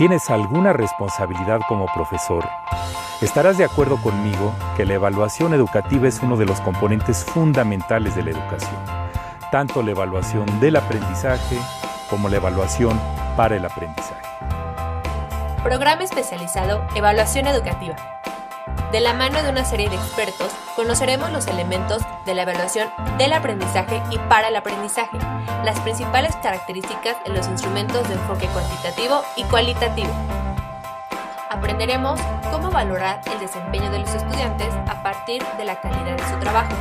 tienes alguna responsabilidad como profesor. Estarás de acuerdo conmigo que la evaluación educativa es uno de los componentes fundamentales de la educación, tanto la evaluación del aprendizaje como la evaluación para el aprendizaje. Programa especializado Evaluación Educativa. De la mano de una serie de expertos, conoceremos los elementos de la evaluación del aprendizaje y para el aprendizaje, las principales características de los instrumentos de enfoque cuantitativo y cualitativo. Aprenderemos cómo valorar el desempeño de los estudiantes a partir de la calidad de su trabajo.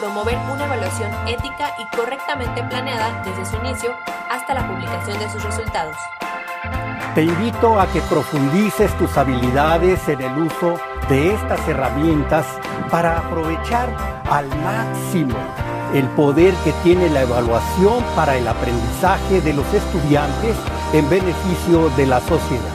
Promover una evaluación ética y correctamente planeada desde su inicio hasta la publicación de sus resultados. Te invito a que profundices tus habilidades en el uso de estas herramientas para aprovechar al máximo el poder que tiene la evaluación para el aprendizaje de los estudiantes en beneficio de la sociedad.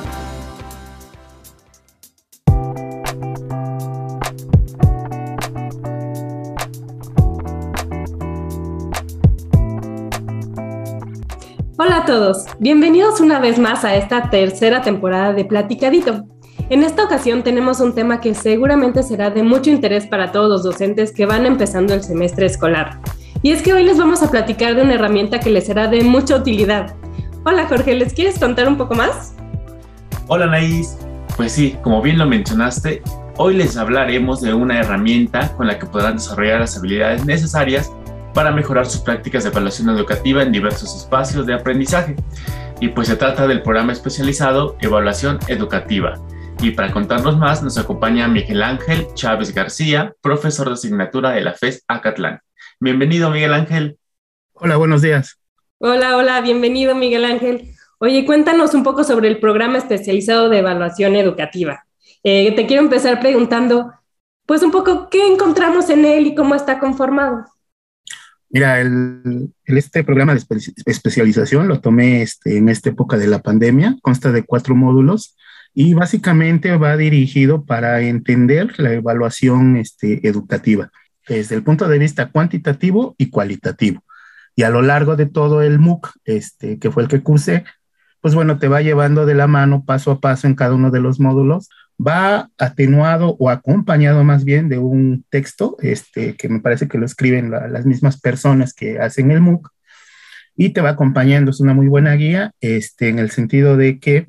Todos, bienvenidos una vez más a esta tercera temporada de Platicadito. En esta ocasión tenemos un tema que seguramente será de mucho interés para todos los docentes que van empezando el semestre escolar. Y es que hoy les vamos a platicar de una herramienta que les será de mucha utilidad. Hola Jorge, ¿les quieres contar un poco más? Hola Naís, pues sí, como bien lo mencionaste, hoy les hablaremos de una herramienta con la que podrán desarrollar las habilidades necesarias para mejorar sus prácticas de evaluación educativa en diversos espacios de aprendizaje. Y pues se trata del programa especializado Evaluación Educativa, y para contarnos más, nos acompaña Miguel Ángel Chávez García, profesor de asignatura de la FES Acatlán. Bienvenido, Miguel Ángel. Hola, buenos días. Hola, hola, bienvenido, Miguel Ángel. Oye, cuéntanos un poco sobre el programa especializado de evaluación educativa. Eh, te quiero empezar preguntando, pues un poco, ¿qué encontramos en él y cómo está conformado? Mira, este programa de especialización lo tomé este, en esta época de la pandemia, consta de cuatro módulos y básicamente va dirigido para entender la evaluación este, educativa desde el punto de vista cuantitativo y cualitativo. Y a lo largo de todo el MOOC, este, que fue el que cursé, pues bueno, te va llevando de la mano paso a paso en cada uno de los módulos, va atenuado o acompañado más bien de un texto, este, que me parece que lo escriben las mismas personas que hacen el MOOC, y te va acompañando, es una muy buena guía, este, en el sentido de que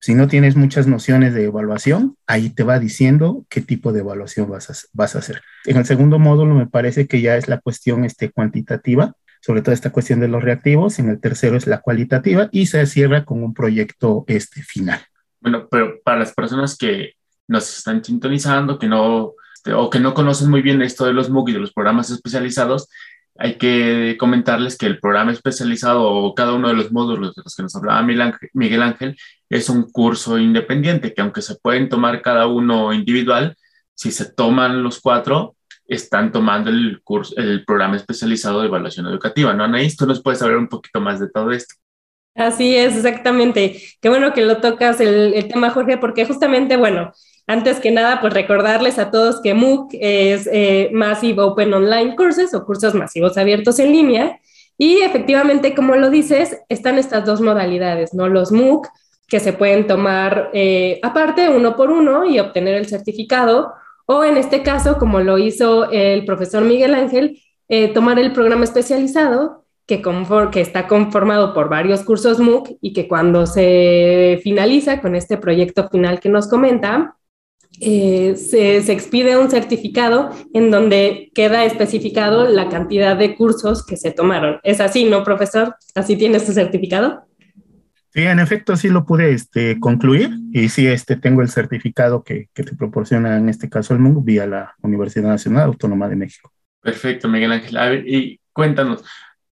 si no tienes muchas nociones de evaluación, ahí te va diciendo qué tipo de evaluación vas a, vas a hacer. En el segundo módulo me parece que ya es la cuestión este, cuantitativa, sobre todo esta cuestión de los reactivos. En el tercero es la cualitativa y se cierra con un proyecto este, final. Bueno, pero para las personas que nos están sintonizando, que no, este, o que no conocen muy bien esto de los MOOC y de los programas especializados, hay que comentarles que el programa especializado o cada uno de los módulos de los que nos hablaba Miguel Ángel es un curso independiente, que aunque se pueden tomar cada uno individual, si se toman los cuatro, están tomando el, curso, el programa especializado de evaluación educativa. ¿No, Anaís? Tú nos puedes hablar un poquito más de todo esto. Así es, exactamente. Qué bueno que lo tocas el, tema, Jorge, porque justamente, bueno, antes que nada, pues recordarles a todos que MOOC es eh, Massive Open Online Courses o cursos masivos abiertos en línea. Y efectivamente, como lo dices, están estas dos modalidades, ¿no? Los MOOC, que se pueden tomar eh, aparte uno por uno y obtener el certificado, o en este caso, como lo hizo el profesor Miguel Ángel, eh, tomar el programa especializado que, que está conformado por varios cursos MOOC y que cuando se finaliza con este proyecto final que nos comenta, eh, se, expide un certificado en donde queda especificado la cantidad de cursos que se tomaron. ¿Es así, no, profesor? ¿Así tienes tu certificado? Sí, en efecto, sí lo pude este, concluir y sí este, tengo el certificado que, que te proporciona en este caso el MUG vía la Universidad Nacional Autónoma de México. Perfecto, Miguel Ángel. A ver, y cuéntanos,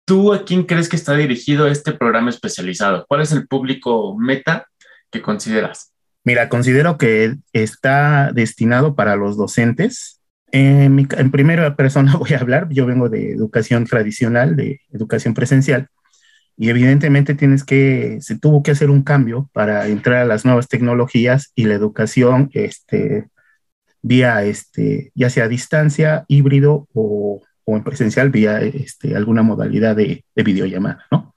¿tú a quién crees que está dirigido este programa especializado? ¿Cuál es el público meta que consideras? Mira, considero que está destinado para los docentes. En, primera persona voy a hablar, yo vengo de educación tradicional, de educación presencial, y evidentemente tienes que, se tuvo que hacer un cambio para entrar a las nuevas tecnologías y la educación, este, vía, este, ya sea a distancia, híbrido o, o en presencial, vía este, alguna modalidad de, de videollamada, ¿no?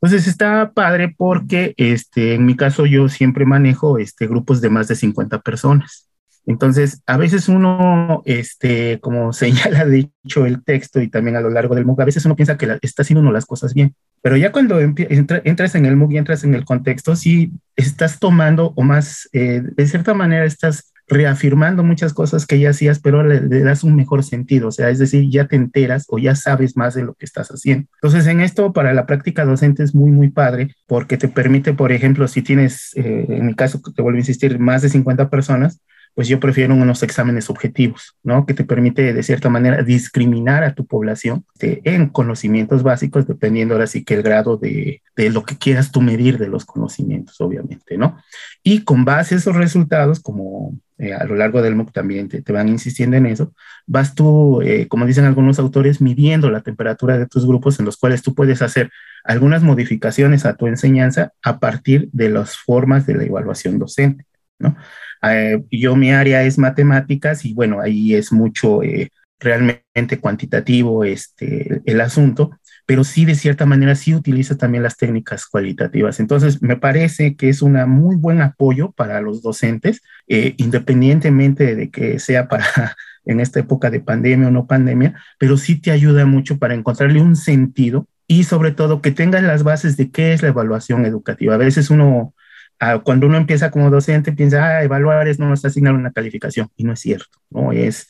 Entonces está padre porque este, en mi caso yo siempre manejo este, grupos de más de 50 personas. Entonces, a veces uno, este, como señala de hecho el texto y también a lo largo del MOOC, a veces uno piensa que está haciendo las cosas bien. Pero ya cuando entras en el MOOC y entras en el contexto, sí estás tomando o más, eh, de cierta manera estás reafirmando muchas cosas que ya hacías, pero le, das un mejor sentido, o sea, es decir, ya te enteras o ya sabes más de lo que estás haciendo. Entonces, en esto, para la práctica docente es muy, muy padre, porque te permite, por ejemplo, si tienes, eh, en mi caso, te vuelvo a insistir, más de 50 personas, pues yo prefiero unos exámenes objetivos, ¿no? Que te permite de cierta manera discriminar a tu población de, en conocimientos básicos, dependiendo ahora sí que el grado de, de, lo que quieras tú medir de los conocimientos, obviamente, ¿no? Y con base a esos resultados, como eh, a lo largo del MOOC también te, te, van insistiendo en eso, vas tú, eh, como dicen algunos autores, midiendo la temperatura de tus grupos en los cuales tú puedes hacer algunas modificaciones a tu enseñanza a partir de las formas de la evaluación docente, ¿no? Eh, yo mi área es matemáticas y bueno, ahí es mucho realmente cuantitativo este, el asunto, pero sí de cierta manera sí utiliza también las técnicas cualitativas. Entonces, me parece que es un muy buen apoyo para los docentes, eh, independientemente de que sea para en esta época de pandemia o no pandemia, pero sí te ayuda mucho para encontrarle un sentido y sobre todo que tengas las bases de qué es la evaluación educativa. A veces uno Ah, cuando uno empieza como docente, piensa, ah, evaluar es no está asignar una calificación, y no es cierto, ¿no? Es,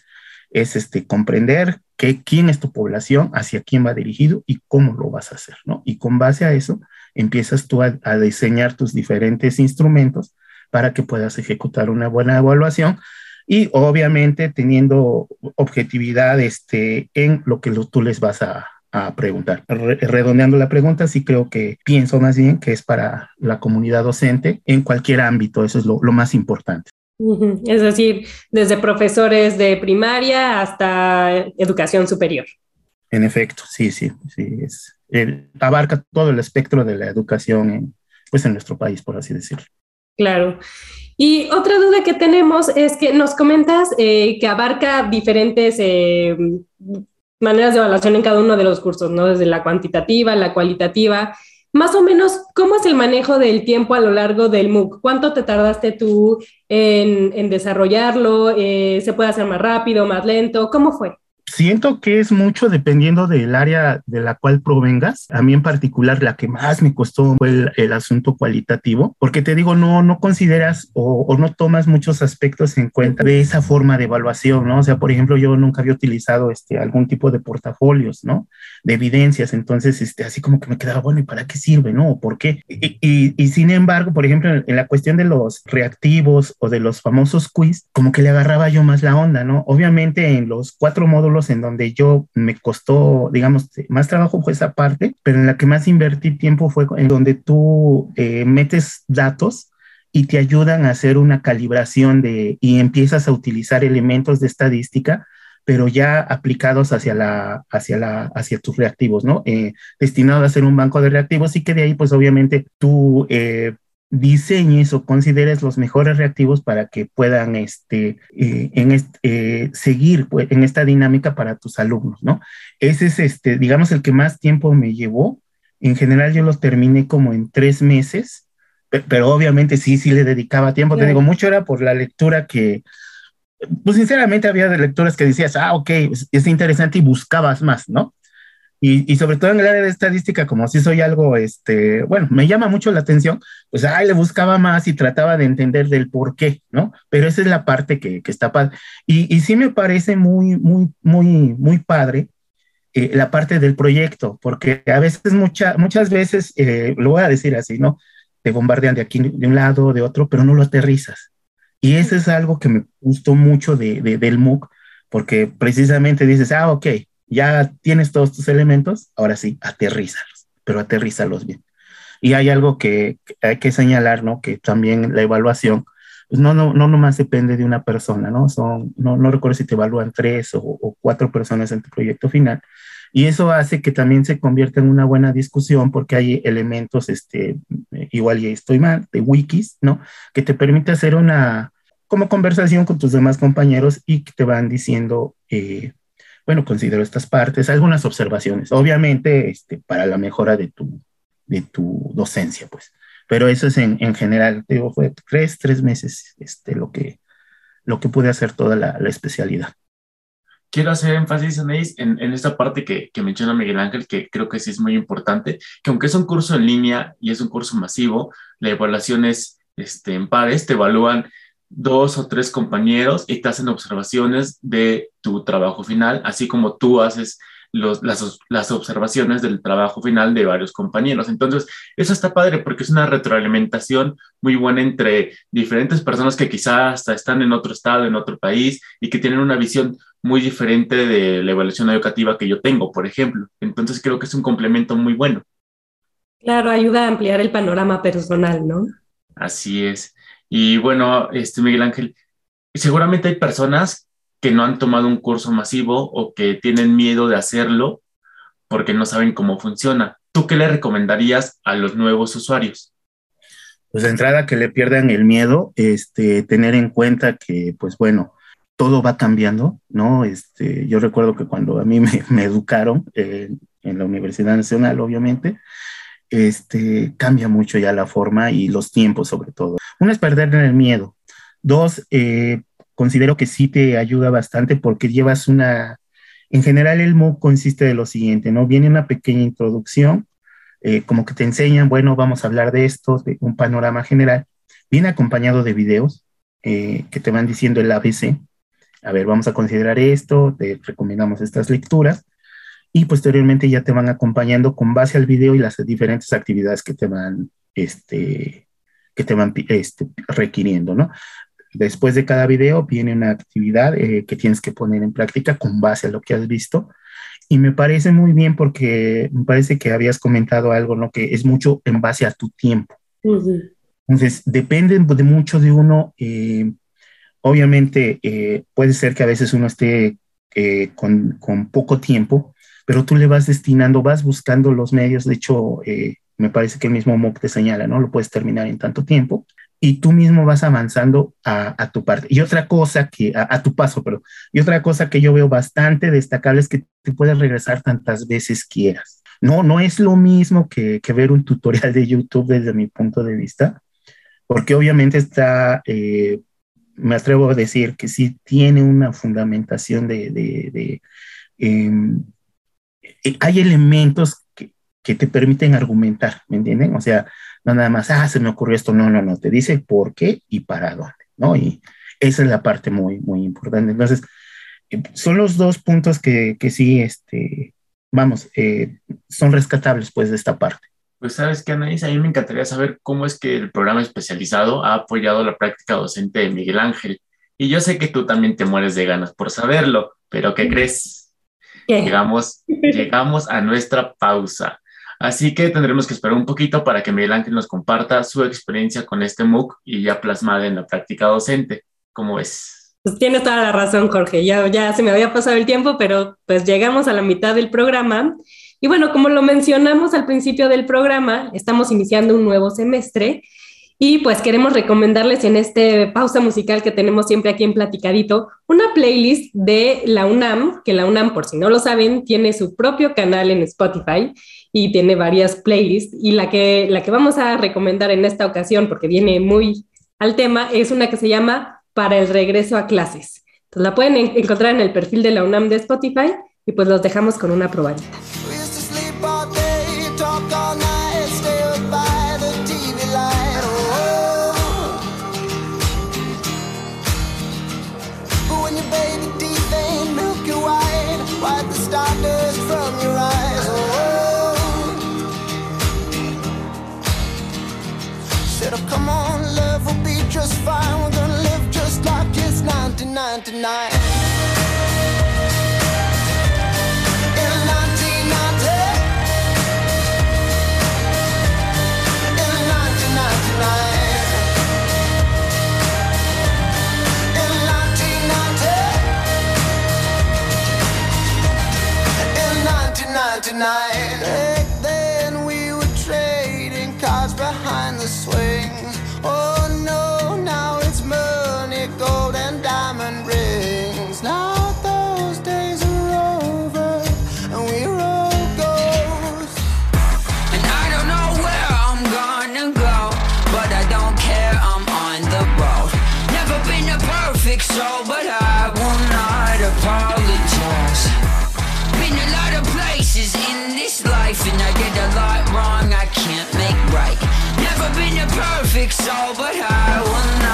es este, comprender que, quién es tu población, hacia quién va dirigido y cómo lo vas a hacer, ¿no? Y con base a eso, empiezas tú a, diseñar tus diferentes instrumentos para que puedas ejecutar una buena evaluación y obviamente teniendo objetividad este, en lo que tú les vas a, preguntar. redondeando la pregunta, sí creo que pienso más bien que es para la comunidad docente en cualquier ámbito, eso es lo más importante. Es decir, desde profesores de primaria hasta educación superior. En efecto, sí, sí, sí, es, abarca todo el espectro de la educación en, pues en nuestro país, por así decirlo. Claro. Y otra duda que tenemos es que nos comentas eh, que abarca diferentes eh, maneras de evaluación en cada uno de los cursos, ¿no? Desde la cuantitativa, la cualitativa. Más o menos, ¿cómo es el manejo del tiempo a lo largo del MOOC? ¿Cuánto te tardaste tú en, en desarrollarlo? Eh, ¿Se puede hacer más rápido, más lento? ¿Cómo fue? Siento que es mucho dependiendo del área de la cual provengas. A mí en particular la que más me costó fue el, el asunto cualitativo, porque te digo, no, no consideras o, o, no tomas muchos aspectos en cuenta de esa forma de evaluación, ¿no? O sea, por ejemplo, yo nunca había utilizado este, algún tipo de portafolios, ¿no? De evidencias, entonces, este, así como que me quedaba, bueno, ¿y para qué sirve, no? ¿Por qué? Y, y, y sin embargo, por ejemplo, en, la cuestión de los reactivos o de los famosos quiz, como que le agarraba yo más la onda, ¿no? Obviamente en los cuatro módulos en donde yo me costó, digamos, más trabajo fue esa parte, pero en la que más invertí tiempo fue en donde tú eh, metes datos y te ayudan a hacer una calibración de y empiezas a utilizar elementos de estadística pero ya aplicados hacia la hacia la hacia tus reactivos, ¿no? Eh, destinado a hacer un banco de reactivos y que de ahí pues obviamente tú eh, diseñes o consideres los mejores reactivos para que puedan este, eh, en este, seguir pues, en esta dinámica para tus alumnos, ¿no? Ese es, este, digamos, el que más tiempo me llevó. En general yo lo terminé como en tres meses, pero, pero obviamente sí, sí le dedicaba tiempo. Sí. Te digo, mucho era por la lectura que, pues sinceramente había lecturas que decías, ah, ok, es, es interesante y buscabas más, ¿no? Y, y, sobre todo en el área de estadística, como si soy algo, este, bueno, me llama mucho la atención, pues ay, le buscaba más y trataba de entender del por qué, ¿no? Pero esa es la parte que, que está padre. Y, y, sí me parece muy, muy, muy, muy padre eh, la parte del proyecto, porque a veces, mucha, muchas veces, eh, lo voy a decir así, ¿no? Te bombardean de aquí, de un lado, de otro, pero no lo aterrizas. Y eso es algo que me gustó mucho de, de, del MOOC, porque precisamente dices, ah, ok, ya tienes todos tus elementos, ahora sí, aterrízalos, pero aterrízalos bien. Y hay algo que, hay que señalar, ¿no? Que también la evaluación, pues no, no, no nomás depende de una persona, ¿no? Son, no, no recuerdo si te evalúan tres o, o, cuatro personas en tu proyecto final. Y eso hace que también se convierta en una buena discusión porque hay elementos, este, igual ya estoy mal, de wikis, ¿no? Que te permite hacer una, como conversación con tus demás compañeros y que te van diciendo, eh, bueno, considero estas partes, algunas observaciones, obviamente este, para la mejora de tu, de tu docencia, pues. Pero eso es en, en general, digo, fue tres, tres meses este, lo, que, lo que pude hacer toda la, la especialidad. Quiero hacer énfasis, en, esta parte que, que, menciona Miguel Ángel, que creo que sí es muy importante, que aunque es un curso en línea y es un curso masivo, la evaluación es este, en pares, te evalúan dos o tres compañeros y te hacen observaciones de tu trabajo final, así como tú haces los, las, las, observaciones del trabajo final de varios compañeros. Entonces, eso está padre porque es una retroalimentación muy buena entre diferentes personas que quizás hasta están en otro estado, en otro país y que tienen una visión muy diferente de la evaluación educativa que yo tengo, por ejemplo. Entonces, creo que es un complemento muy bueno. Claro, ayuda a ampliar el panorama personal, ¿no? Así es. Y bueno, este Miguel Ángel, seguramente hay personas que no han tomado un curso masivo o que tienen miedo de hacerlo porque no saben cómo funciona. ¿Tú qué le recomendarías a los nuevos usuarios? Pues de entrada que le pierdan el miedo, este, tener en cuenta que, pues bueno, todo va cambiando, ¿no? Este, yo recuerdo que cuando a mí me, educaron eh, en la Universidad Nacional, obviamente, este, cambia mucho ya la forma y los tiempos sobre todo. Uno es perder el miedo. Dos, eh, considero que sí te ayuda bastante porque llevas una, en general el MOOC consiste de lo siguiente, ¿no? Viene una pequeña introducción, eh, como que te enseñan, bueno, vamos a hablar de esto, de un panorama general. Viene acompañado de videos eh, que te van diciendo el ABC. A ver, vamos a considerar esto, te recomendamos estas lecturas y posteriormente ya te van acompañando con base al video y las diferentes actividades que te van, este, que te van este, requiriendo, ¿no? Después de cada video viene una actividad eh, que tienes que poner en práctica con base a lo que has visto. Y me parece muy bien porque me parece que habías comentado algo, ¿no? Que es mucho en base a tu tiempo. Entonces, depende de mucho de uno. Eh, obviamente, eh, puede ser que a veces uno esté con, con, poco tiempo, pero tú le vas destinando, vas buscando los medios. De hecho, me parece que el mismo MOOC te señala, ¿no? Lo puedes terminar en tanto tiempo y tú mismo vas avanzando a, tu parte. Y otra cosa que, a, tu paso, pero, y otra cosa que yo veo bastante destacable es que te puedes regresar tantas veces quieras. No, no es lo mismo que, ver un tutorial de YouTube desde mi punto de vista, porque obviamente está, eh, me atrevo a decir que sí tiene una fundamentación de, de, em, eh, hay elementos que, que te permiten argumentar, ¿me entienden? O sea, no nada más, ah, se me ocurrió esto, no, no, no, te dice por qué y para dónde, ¿no? Y esa es la parte muy, muy importante. Entonces, eh, son los dos puntos que, que sí, este, vamos, eh, son rescatables pues de esta parte. Pues sabes que Anaís, a mí me encantaría saber cómo es que el programa especializado ha apoyado la práctica docente de Miguel Ángel. Y yo sé que tú también te mueres de ganas por saberlo, pero ¿qué crees? Llegamos, llegamos a nuestra pausa. Así que tendremos que esperar un poquito para que Miguel Ángel nos comparta su experiencia con este MOOC y ya plasmada en la práctica docente. ¿Cómo es? Pues tienes toda la razón, Jorge. Ya, ya se me había pasado el tiempo, pero pues llegamos a la mitad del programa. Y bueno, como lo mencionamos al principio del programa, estamos iniciando un nuevo semestre y pues queremos recomendarles en este pausa musical que tenemos siempre aquí en Platicadito, una playlist de la UNAM, que la UNAM, por si no lo saben, tiene su propio canal en Spotify y tiene varias playlists. Y la que, la que vamos a recomendar en esta ocasión, porque viene muy al tema, es una que se llama Para el regreso a clases. Entonces la pueden encontrar en el perfil de la UNAM de Spotify y pues los dejamos con una probadita. on tonight. Tonight, back then we were trading cars behind the swings. Oh, perfect soul, but I will not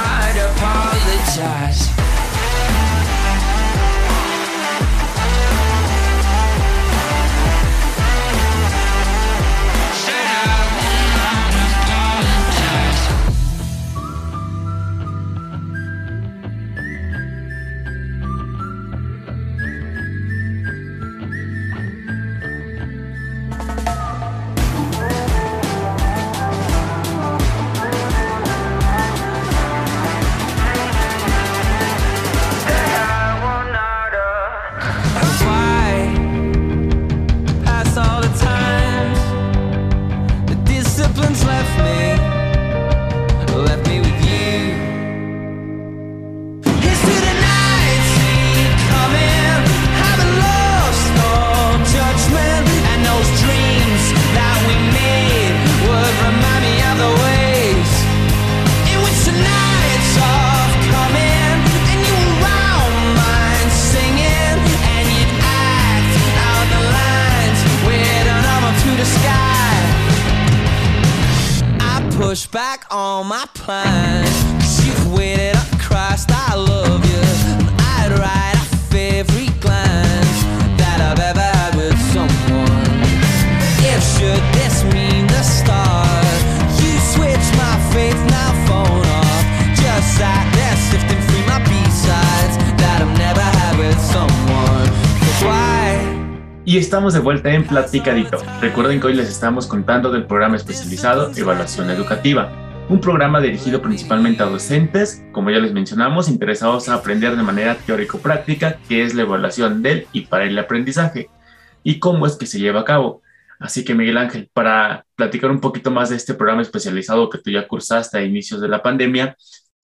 Y estamos de vuelta en Platicadito. Recuerden que hoy les estamos contando del programa especializado Evaluación Educativa, un programa dirigido principalmente a docentes, como ya les mencionamos, interesados a aprender de manera teórico-práctica qué es la evaluación del y para el aprendizaje y cómo es que se lleva a cabo. Así que Miguel Ángel, para platicar un poquito más de este programa especializado que tú ya cursaste a inicios de la pandemia,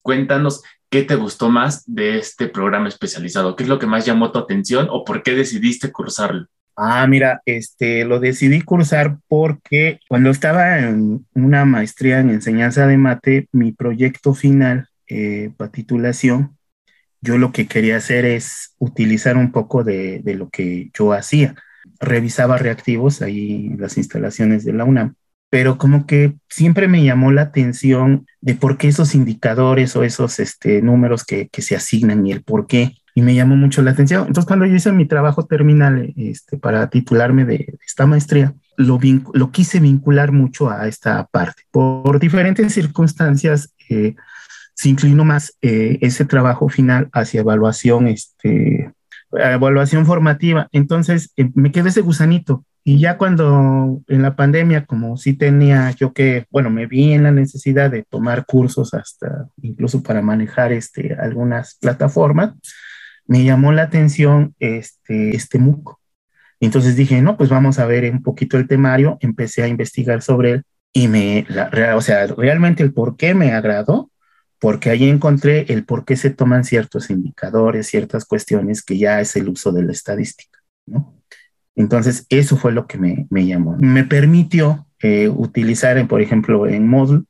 cuéntanos qué te gustó más de este programa especializado, qué es lo que más llamó tu atención o por qué decidiste cursarlo. Ah, mira, este, lo decidí cursar porque cuando estaba en una maestría en enseñanza de mate, mi proyecto final eh, para titulación, yo lo que quería hacer es utilizar un poco de, de, lo que yo hacía. Revisaba reactivos ahí en las instalaciones de la UNAM, pero como que siempre me llamó la atención de por qué esos indicadores o esos este, números que, que se asignan y el por qué y me llamó mucho la atención. Entonces, cuando yo hice mi trabajo terminal este, para titularme de esta maestría, lo, lo quise vincular mucho a esta parte. Por diferentes circunstancias, eh, se inclinó más eh, ese trabajo final hacia evaluación, este, evaluación formativa. Entonces, eh, me quedé ese gusanito. Y ya cuando en la pandemia, como sí tenía yo que, bueno, me vi en la necesidad de tomar cursos hasta incluso para manejar este, algunas plataformas, me llamó la atención este, este MOOC. Entonces dije, no, pues vamos a ver un poquito el temario, empecé a investigar sobre él y me, o sea, realmente el por qué me agradó, porque ahí encontré el por qué se toman ciertos indicadores, ciertas cuestiones que ya es el uso de la estadística, ¿no? Entonces, eso fue lo que me, me llamó. Me permitió eh, utilizar, por ejemplo, en Moodle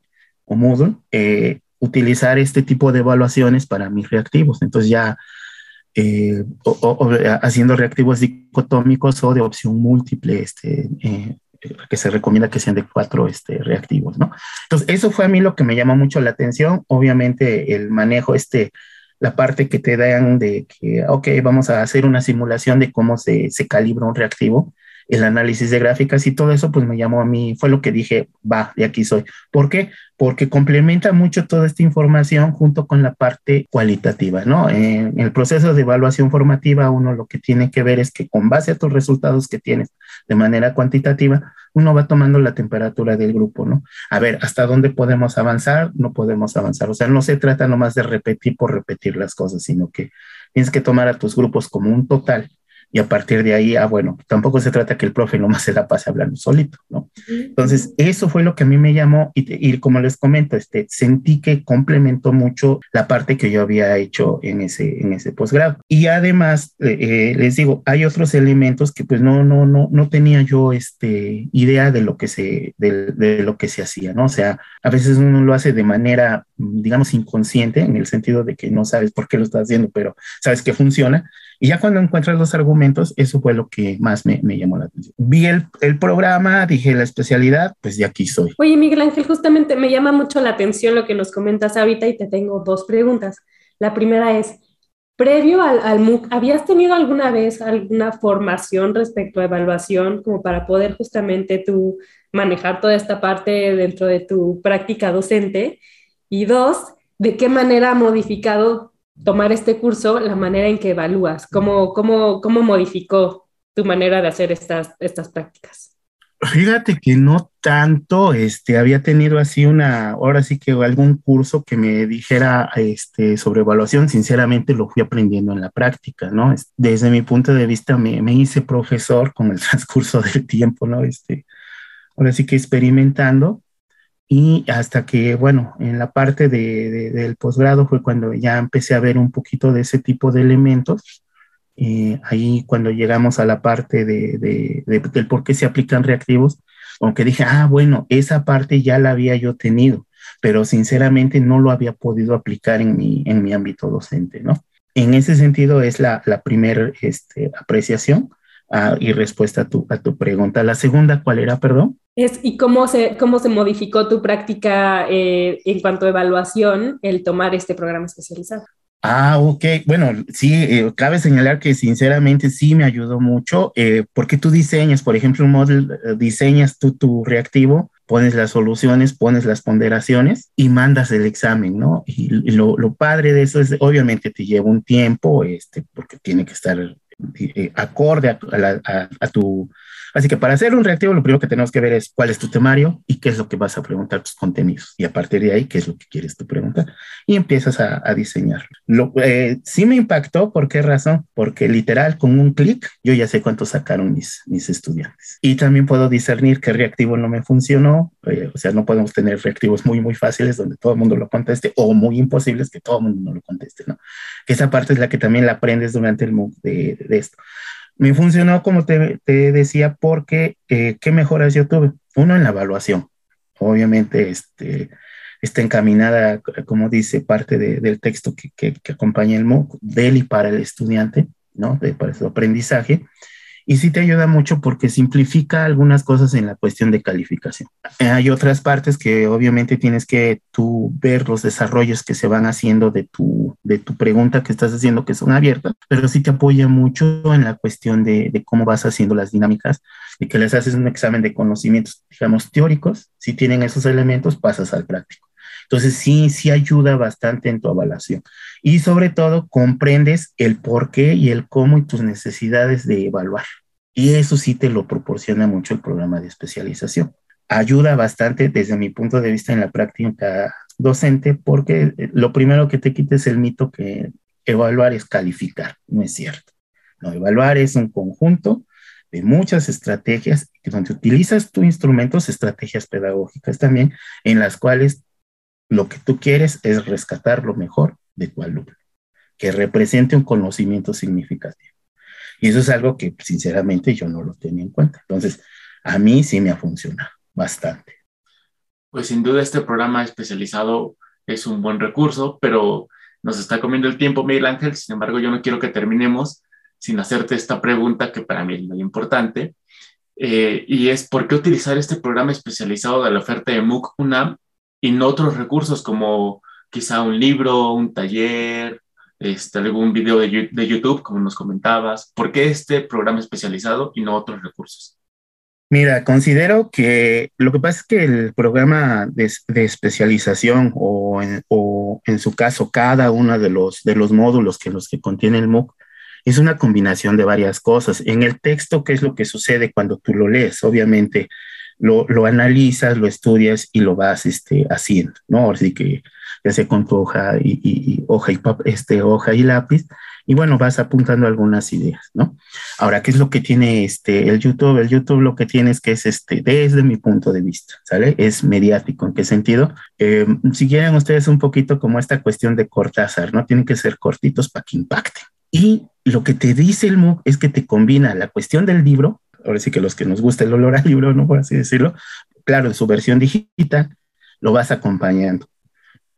o Moodle, eh, utilizar este tipo de evaluaciones para mis reactivos. Entonces ya eh, o, haciendo reactivos dicotómicos o de opción múltiple, este, eh, que se recomienda que sean de cuatro este, reactivos, ¿no? Entonces, eso fue a mí lo que me llamó mucho la atención. Obviamente, el manejo, este, la parte que te dan de que, ok, vamos a hacer una simulación de cómo se, se calibra un reactivo, el análisis de gráficas y todo eso, pues me llamó a mí, fue lo que dije, va, de aquí soy. ¿Por qué? Porque complementa mucho toda esta información junto con la parte cualitativa, ¿no? En el proceso de evaluación formativa, uno lo que tiene que ver es que con base a tus resultados que tienes de manera cuantitativa, uno va tomando la temperatura del grupo, ¿no? A ver, ¿hasta dónde podemos avanzar? No podemos avanzar. O sea, no se trata nomás de repetir por repetir las cosas, sino que tienes que tomar a tus grupos como un total y a partir de ahí, ah, bueno, tampoco se trata que el profe nomás se la pase hablando solito, ¿no? Entonces, eso fue lo que a mí me llamó y, como les comento, este, sentí que complementó mucho la parte que yo había hecho en ese, en ese posgrado. Y además, eh, eh, les digo, hay otros elementos que pues no, no, no, no tenía yo este, idea de lo que se, de, de lo que se hacía, ¿no? O sea, a veces uno lo hace de manera, digamos, inconsciente, en el sentido de que no sabes por qué lo estás haciendo, pero sabes que funciona y ya cuando encuentras los argumentos, eso fue lo que más me, me llamó la atención. Vi el, el, programa, dije la especialidad, pues de aquí soy. Oye, Miguel Ángel, justamente me llama mucho la atención lo que nos comentas ahorita y te tengo dos preguntas. La primera es, previo al, al MOOC, ¿habías tenido alguna vez alguna formación respecto a evaluación como para poder justamente tú manejar toda esta parte dentro de tu práctica docente? Y dos, ¿de qué manera ha modificado tomar este curso, la manera en que evalúas, cómo, cómo, cómo modificó tu manera de hacer estas, estas prácticas. Fíjate que no tanto, este, había tenido así una, ahora sí que algún curso que me dijera este, sobre evaluación, sinceramente lo fui aprendiendo en la práctica, ¿no? Desde mi punto de vista me, me hice profesor con el transcurso del tiempo, ¿no? Este, ahora sí que experimentando, y hasta que, bueno, en la parte de, del posgrado fue cuando ya empecé a ver un poquito de ese tipo de elementos. Eh, ahí cuando llegamos a la parte de, del por qué se aplican reactivos, aunque dije, ah, bueno, esa parte ya la había yo tenido, pero sinceramente no lo había podido aplicar en mi, en mi ámbito docente, ¿no? En ese sentido es la, la primera este, apreciación y respuesta a tu, a tu pregunta. La segunda, ¿cuál era, perdón? Es, ¿Y cómo se, cómo se modificó tu práctica eh, en cuanto a evaluación el tomar este programa especializado? Ah, ok. Bueno, sí, eh, cabe señalar que sinceramente sí me ayudó mucho, eh, porque tú diseñas, por ejemplo, un modelo, diseñas tú tu reactivo, pones las soluciones, pones las ponderaciones y mandas el examen, ¿no? Y, lo, lo, padre de eso es, obviamente te lleva un tiempo, este, porque tiene que estar acorde a, a, a, a tu Así que para hacer un reactivo, lo primero que tenemos que ver es cuál es tu temario y qué es lo que vas a preguntar tus contenidos. Y a partir de ahí, qué es lo que quieres tú preguntar. Y empiezas a, diseñar. Lo, eh, sí me impactó, ¿por qué razón? Porque literal, con un clic, yo ya sé cuánto sacaron mis, mis estudiantes. Y también puedo discernir qué reactivo no me funcionó. Eh, o sea, no podemos tener reactivos muy, muy fáciles donde todo el mundo lo conteste o muy imposibles que todo el mundo no lo conteste, ¿no? Esa parte es la que también la aprendes durante el MOOC de, de esto. Me funcionó, como te, te decía, porque eh, ¿qué mejoras yo tuve? Uno, en la evaluación. Obviamente, este, está encaminada, como dice parte de, del texto que, que, que, acompaña el MOOC, del y para el estudiante, ¿no? De, para su aprendizaje y sí te ayuda mucho porque simplifica algunas cosas en la cuestión de calificación. Hay otras partes que obviamente tienes que tú ver los desarrollos que se van haciendo de tu, de tu pregunta que estás haciendo que son abiertas, pero sí te apoya mucho en la cuestión de, de cómo vas haciendo las dinámicas y que les haces un examen de conocimientos, digamos, teóricos. Si tienen esos elementos, pasas al práctico. Entonces sí, sí ayuda bastante en tu evaluación. Y sobre todo comprendes el por qué y el cómo y tus necesidades de evaluar. Y eso sí te lo proporciona mucho el programa de especialización. Ayuda bastante desde mi punto de vista en la práctica docente porque lo primero que te quita es el mito que evaluar es calificar. No es cierto. No, evaluar es un conjunto de muchas estrategias donde utilizas tus instrumentos, estrategias pedagógicas también, en las cuales lo que tú quieres es rescatar lo mejor de tu alumno, que represente un conocimiento significativo. Y eso es algo que sinceramente yo no lo tenía en cuenta. Entonces, a mí sí me ha funcionado bastante. Pues sin duda este programa especializado es un buen recurso, pero nos está comiendo el tiempo, Miguel Ángel. Sin embargo, yo no quiero que terminemos sin hacerte esta pregunta que para mí es muy importante. Eh, y es, ¿por qué utilizar este programa especializado de la oferta de MOOC UNAM y no otros recursos como quizá un libro, un taller, este, algún video de, YouTube, como nos comentabas? ¿Por qué este programa especializado y no otros recursos? Mira, considero que lo que pasa es que el programa de, de especialización o en, o en, su caso cada uno de los, de los módulos que los que contiene el MOOC es una combinación de varias cosas. En el texto, ¿qué es lo que sucede cuando tú lo lees? Obviamente, lo, lo analizas, lo estudias y lo vas este, haciendo, ¿no? Así que ya sea con tu hoja y, hoja, y pap- este, hoja y lápiz, y bueno, vas apuntando algunas ideas, ¿no? Ahora, ¿qué es lo que tiene este, el YouTube? El YouTube lo que tiene es que es, este, desde mi punto de vista, ¿sale? Es mediático. ¿En qué sentido? Eh, si quieren ustedes un poquito como esta cuestión de Cortázar, ¿no? Tienen que ser cortitos para que impacten. Y lo que te dice el MOOC es que te combina la cuestión del libro, ahora sí que los que nos gusta el olor al libro, ¿no? Por así decirlo, claro, en su versión digital, lo vas acompañando.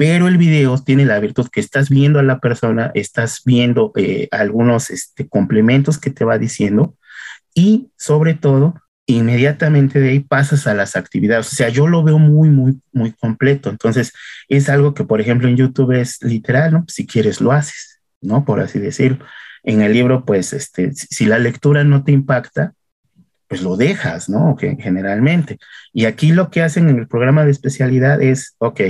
Pero el video tiene la virtud que estás viendo a la persona, estás viendo eh, algunos este, complementos que te va diciendo y sobre todo, inmediatamente de ahí pasas a las actividades. O sea, yo lo veo muy, muy, muy completo. Entonces, es algo que, por ejemplo, en YouTube es literal, ¿no? Si quieres, lo haces, ¿no? Por así decirlo. En el libro, pues, este, si la lectura no te impacta, pues lo dejas, ¿no? Que generalmente. Y aquí lo que hacen en el programa de especialidad es, ok,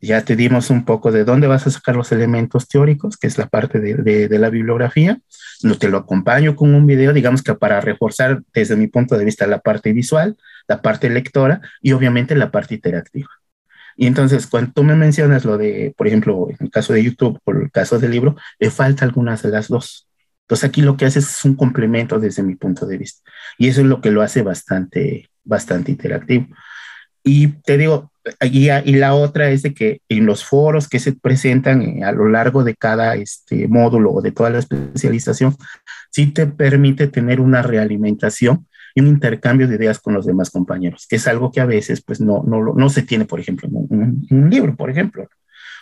ya te dimos un poco de dónde vas a sacar los elementos teóricos, que es la parte de, de- la bibliografía. No te lo acompaño con un video, digamos que para reforzar desde mi punto de vista la parte visual, la parte lectora y obviamente la parte interactiva. Y entonces, cuando tú me mencionas lo de, por ejemplo, en el caso de YouTube o el caso del libro, le falta algunas de las dos. Entonces, aquí lo que haces es un complemento desde mi punto de vista. Y eso es lo que lo hace bastante, bastante interactivo. Y te digo, y, y la otra es de que en los foros que se presentan eh, a lo largo de cada este, módulo o de toda la especialización, sí te permite tener una realimentación y un intercambio de ideas con los demás compañeros, que es algo que a veces pues no, no, no se tiene, por ejemplo, en un, un libro, por ejemplo,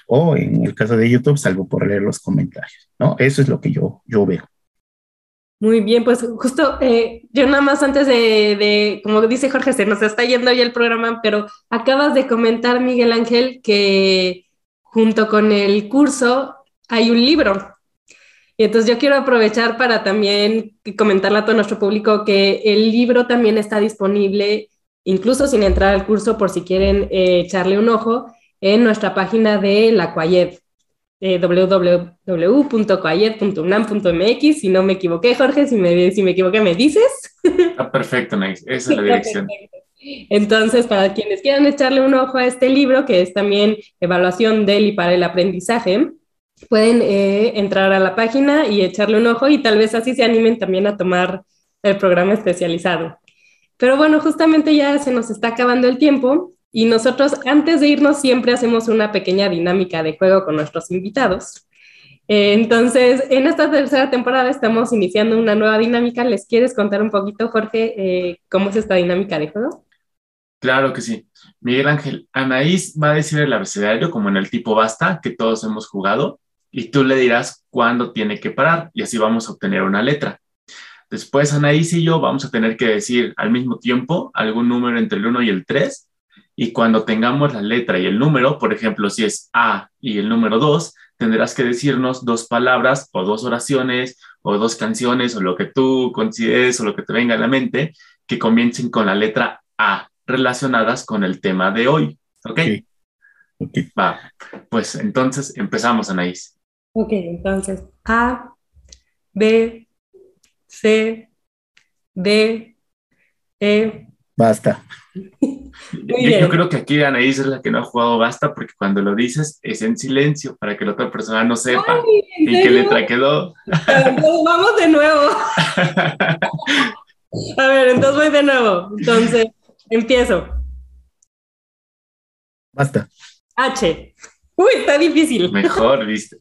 o en el caso de YouTube, salvo por leer los comentarios, ¿no? Eso es lo que yo, yo veo. Muy bien, pues justo eh, yo nada más antes de, como dice Jorge, se nos está yendo ya el programa, pero acabas de comentar, Miguel Ángel, que junto con el curso hay un libro. Y entonces yo quiero aprovechar para también comentarle a todo nuestro público que el libro también está disponible, incluso sin entrar al curso, por si quieren eh, echarle un ojo, en nuestra página de la Coayed, eh, www.coayed.unam.mx. Si no me equivoqué, Jorge, si me, si me equivoqué, me dices. Está perfecto, Nice. Esa es la dirección. Entonces, para quienes quieran echarle un ojo a este libro, que es también Evaluación del y para el aprendizaje, pueden eh, entrar a la página y echarle un ojo y tal vez así se animen también a tomar el programa especializado. Pero bueno, justamente ya se nos está acabando el tiempo y nosotros antes de irnos siempre hacemos una pequeña dinámica de juego con nuestros invitados. Eh, entonces, en esta tercera temporada estamos iniciando una nueva dinámica. ¿Les quieres contar un poquito, Jorge, eh, cómo es esta dinámica de juego? Claro que sí. Miguel Ángel, Anaís va a decir el abecedario como en el tipo basta que todos hemos jugado y tú le dirás cuándo tiene que parar y así vamos a obtener una letra. Después Anaís y yo vamos a tener que decir al mismo tiempo algún número entre el 1 y el 3 y cuando tengamos la letra y el número, por ejemplo, si es A y el número 2, tendrás que decirnos dos palabras o dos oraciones o dos canciones o lo que tú consideres o lo que te venga a la mente que comiencen con la letra A relacionadas con el tema de hoy. ¿Ok? Ok. Ok. Va. Pues entonces empezamos, Anaís. Ok, entonces A, B, C, D, E. Basta. Yo, bien. yo creo que aquí Anaís es la que no ha jugado basta porque cuando lo dices es en silencio para que la otra persona no sepa ¿En en qué letra quedó. Entonces, vamos de nuevo. A ver, entonces voy de nuevo. Entonces, empiezo. Basta. H. Uy, está difícil. Mejor, viste.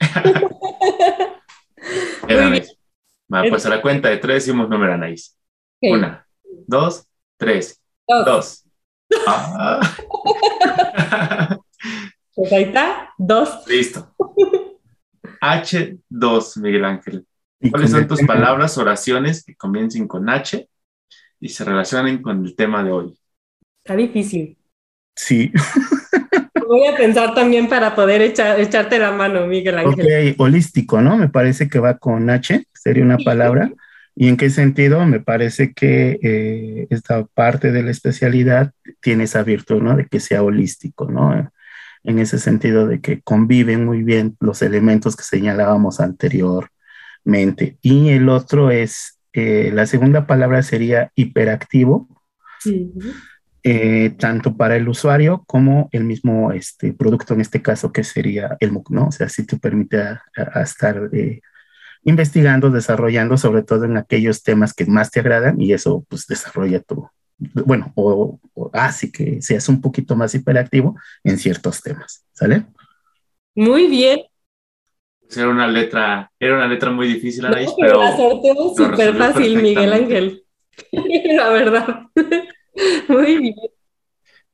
Va, pues a la cuenta de tres decimos número, Anaís. Una, dos, tres, dos. dos. Ah. Pues ahí está. Dos. Listo. H2, Miguel Ángel. ¿Cuáles son tus palabras, oraciones que comiencen con H y se relacionen con el tema de hoy? Está difícil. Sí. Voy a pensar también para poder echar- echarte la mano, Miguel Ángel. Ok, holístico, ¿no? Me parece que va con H, sería una palabra. ¿Y en qué sentido? Me parece que eh, esta parte de la especialidad tiene esa virtud, ¿no? De que sea holístico, ¿no? En ese sentido de que conviven muy bien los elementos que señalábamos anteriormente. Y el otro es, eh, la segunda palabra sería hiperactivo. Ujú. eh, tanto para el usuario como el mismo este, producto, en este caso, que sería el MOOC, ¿no? O sea, si te permite a, a estar eh, investigando, desarrollando, sobre todo en aquellos temas que más te agradan y eso pues desarrolla tu, bueno, o, hace que seas un poquito más hiperactivo en ciertos temas, ¿sale? Muy bien. Era una letra, era una letra muy difícil, Anaís, no, pero, pero la súper fácil, Miguel Ángel. la verdad. muy bien.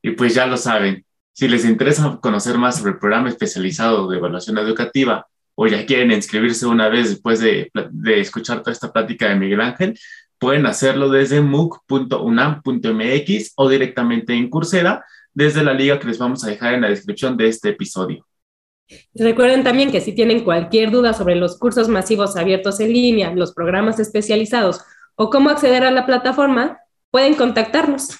Y pues ya lo saben, si les interesa conocer más sobre el programa especializado de evaluación educativa o ya quieren inscribirse una vez después de, de escuchar toda esta plática de Miguel Ángel, pueden hacerlo desde mooc.unam.mx o directamente en Coursera desde la liga que les vamos a dejar en la descripción de este episodio. Recuerden también que si tienen cualquier duda sobre los cursos masivos abiertos en línea, los programas especializados o cómo acceder a la plataforma, pueden contactarnos.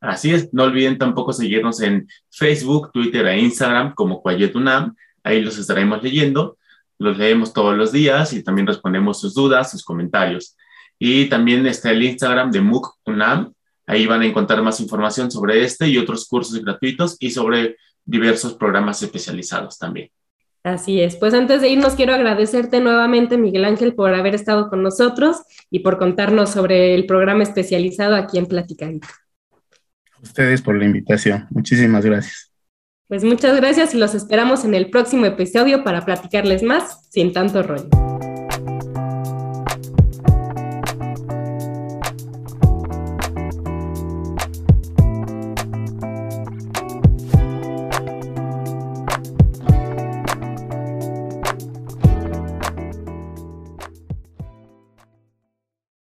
Así es, no olviden tampoco seguirnos en Facebook, Twitter e Instagram como Quayetunam Ahí los estaremos leyendo, los leemos todos los días y también respondemos sus dudas, sus comentarios. Y también está el Instagram de MOOC UNAM. Ahí van a encontrar más información sobre este y otros cursos gratuitos y sobre diversos programas especializados también. Así es. Pues antes de irnos, quiero agradecerte nuevamente, Miguel Ángel, por haber estado con nosotros y por contarnos sobre el programa especializado aquí en Platicadito. Ustedes por la invitación. Muchísimas gracias. Pues muchas gracias y los esperamos en el próximo episodio para platicarles más sin tanto rollo.